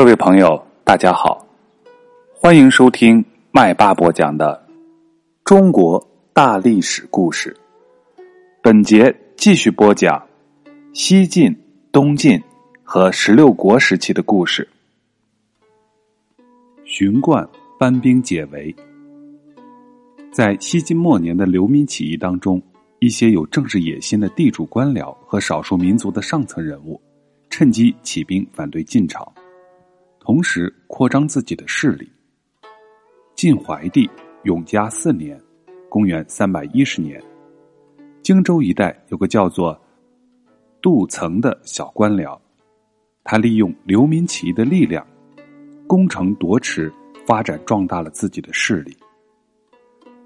各位朋友，大家好，欢迎收听麦霸播讲的中国大历史故事。本节继续播讲西晋、东晋和十六国时期的故事。荀贯班兵解围，在西晋末年的流民起义当中，一些有政治野心的地主官僚和少数民族的上层人物，趁机起兵反对晋朝。同时扩张自己的势力。晋怀帝永嘉四年（公元三百一十年），荆州一带有个叫做杜曾的小官僚，他利用流民起义的力量，攻城夺池，发展壮大了自己的势力。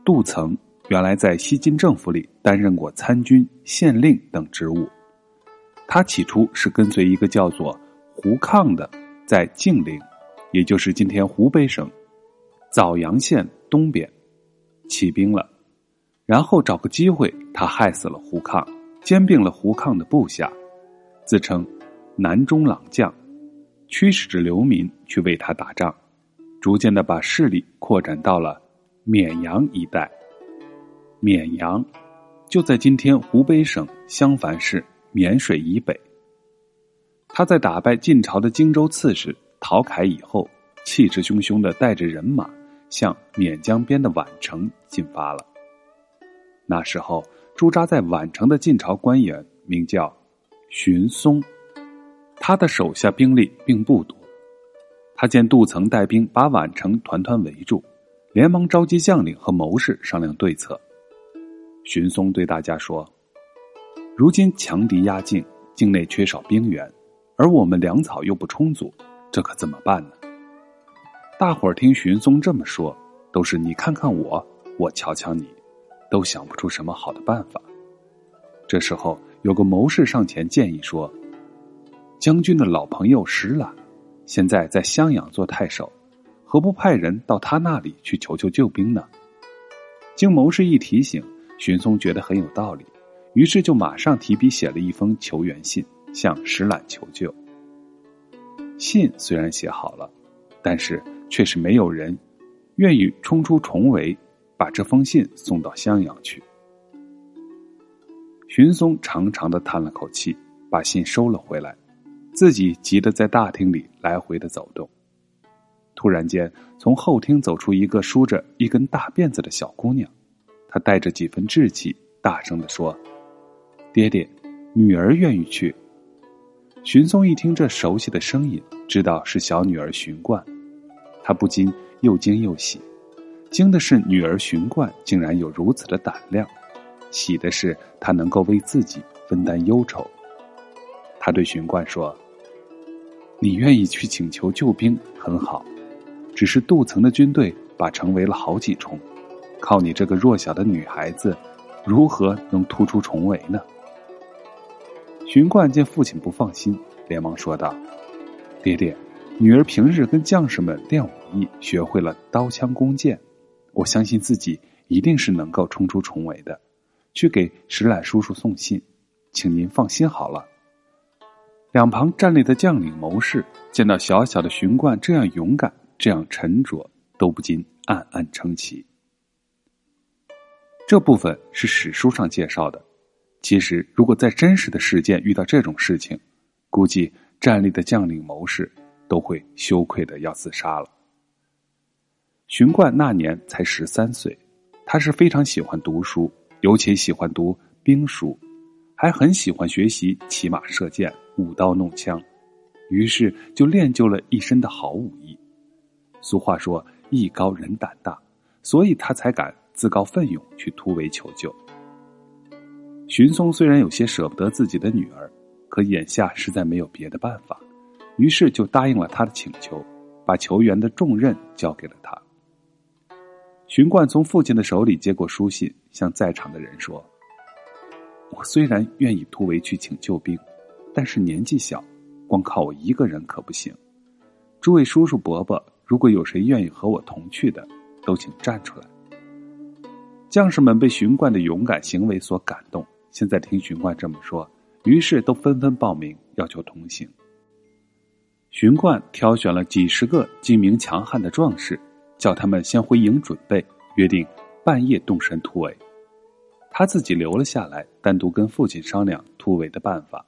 杜曾原来在西晋政府里担任过参军、县令等职务，他起初是跟随一个叫做胡抗的。在晋陵，也就是今天湖北省枣阳县东边起兵了，然后找个机会，他害死了胡抗，兼并了胡抗的部下，自称南中郎将，驱使着流民去为他打仗，逐渐的把势力扩展到了绵阳一带。绵阳就在今天湖北省襄樊市沔水以北。他在打败晋朝的荆州刺史陶凯以后，气势汹汹的带着人马向沔江边的宛城进发了。那时候驻扎在宛城的晋朝官员名叫荀松，他的手下兵力并不多。他见杜曾带兵把宛城团团围住，连忙召集将领和谋士商量对策。荀松对大家说：“如今强敌压境，境内缺少兵源。”而我们粮草又不充足，这可怎么办呢？大伙儿听荀松这么说，都是你看看我，我瞧瞧你，都想不出什么好的办法。这时候，有个谋士上前建议说：“将军的老朋友石览，现在在襄阳做太守，何不派人到他那里去求求救兵呢？”经谋士一提醒，荀松觉得很有道理，于是就马上提笔写了一封求援信。向石览求救。信虽然写好了，但是却是没有人愿意冲出重围，把这封信送到襄阳去。荀松长长的叹了口气，把信收了回来，自己急得在大厅里来回的走动。突然间，从后厅走出一个梳着一根大辫子的小姑娘，她带着几分稚气，大声的说：“爹爹，女儿愿意去。”荀松一听这熟悉的声音，知道是小女儿荀冠，他不禁又惊又喜。惊的是女儿荀冠竟然有如此的胆量，喜的是她能够为自己分担忧愁。他对荀冠说：“你愿意去请求救兵很好，只是杜曾的军队把城围了好几重，靠你这个弱小的女孩子，如何能突出重围呢？”荀冠见父亲不放心，连忙说道：“爹爹，女儿平日跟将士们练武艺，学会了刀枪弓箭，我相信自己一定是能够冲出重围的。去给石览叔叔送信，请您放心好了。”两旁站立的将领谋士见到小小的荀冠这样勇敢、这样沉着，都不禁暗暗称奇。这部分是史书上介绍的。其实，如果在真实的事件遇到这种事情，估计站立的将领谋士都会羞愧的要自杀了。荀冠那年才十三岁，他是非常喜欢读书，尤其喜欢读兵书，还很喜欢学习骑马射箭、舞刀弄枪，于是就练就了一身的好武艺。俗话说“艺高人胆大”，所以他才敢自告奋勇去突围求救。荀松虽然有些舍不得自己的女儿，可眼下实在没有别的办法，于是就答应了他的请求，把求援的重任交给了他。荀冠从父亲的手里接过书信，向在场的人说：“我虽然愿意突围去请救兵，但是年纪小，光靠我一个人可不行。诸位叔叔伯伯，如果有谁愿意和我同去的，都请站出来。”将士们被荀冠的勇敢行为所感动。现在听荀冠这么说，于是都纷纷报名要求同行。荀冠挑选了几十个精明强悍的壮士，叫他们先回营准备，约定半夜动身突围。他自己留了下来，单独跟父亲商量突围的办法。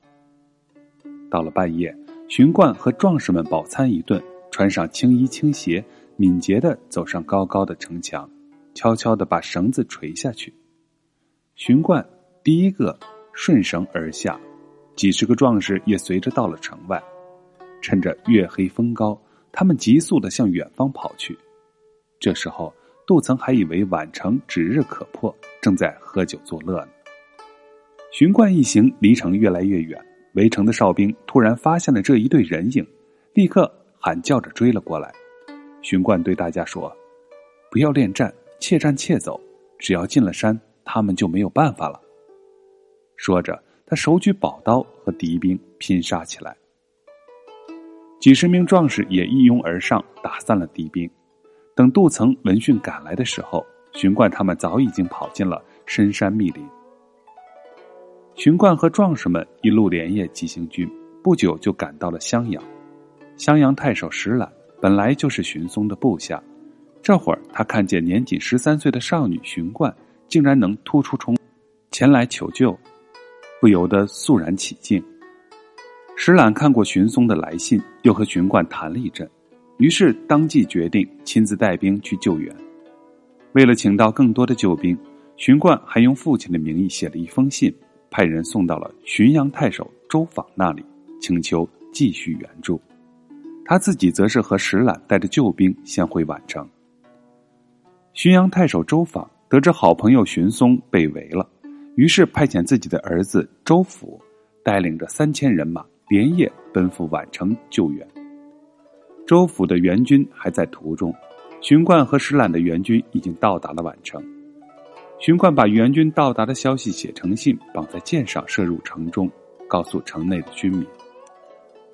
到了半夜，荀冠和壮士们饱餐一顿，穿上青衣青鞋，敏捷的走上高高的城墙，悄悄的把绳子垂下去。荀冠第一个顺绳而下，几十个壮士也随着到了城外。趁着月黑风高，他们急速的向远方跑去。这时候，杜曾还以为宛城指日可破，正在喝酒作乐呢。荀冠一行离城越来越远。围城的哨兵突然发现了这一队人影，立刻喊叫着追了过来。荀冠对大家说：“不要恋战，怯战怯走。只要进了山，他们就没有办法了。”说着，他手举宝刀和敌兵拼杀起来。几十名壮士也一拥而上，打散了敌兵。等杜曾闻讯赶来的时候，荀冠他们早已经跑进了深山密林。荀冠和壮士们一路连夜急行军，不久就赶到了襄阳。襄阳太守石览本来就是荀松的部下，这会儿他看见年仅十三岁的少女荀冠竟然能突出重前来求救，不由得肃然起敬。石览看过荀松的来信，又和荀冠谈了一阵，于是当即决定亲自带兵去救援。为了请到更多的救兵，荀冠还用父亲的名义写了一封信。派人送到了浔阳太守周访那里，请求继续援助。他自己则是和石览带着救兵先回宛城。浔阳太守周访得知好朋友荀松被围了，于是派遣自己的儿子周辅，带领着三千人马连夜奔赴宛城救援。周辅的援军还在途中，荀冠和石览的援军已经到达了宛城。荀冠把援军到达的消息写成信，绑在箭上，射入城中，告诉城内的军民。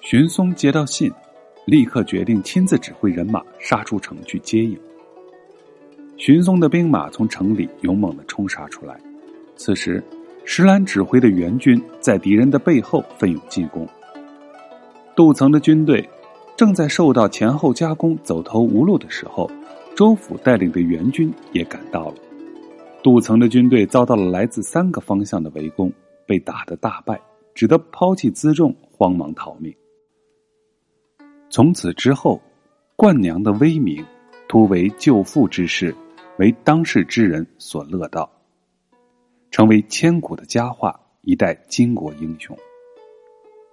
荀松接到信，立刻决定亲自指挥人马杀出城去接应。荀松的兵马从城里勇猛的冲杀出来，此时石兰指挥的援军在敌人的背后奋勇进攻。杜曾的军队正在受到前后夹攻、走投无路的时候，周府带领的援军也赶到了。杜曾的军队遭到了来自三个方向的围攻，被打得大败，只得抛弃辎重，慌忙逃命。从此之后，冠娘的威名，突为救父之事，为当世之人所乐道，成为千古的佳话，一代巾帼英雄。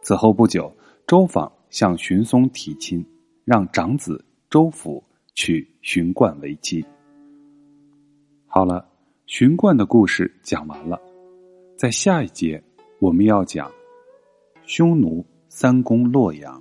此后不久，周访向荀松提亲，让长子周辅娶荀冠为妻。好了。荀冠的故事讲完了，在下一节我们要讲匈奴三攻洛阳。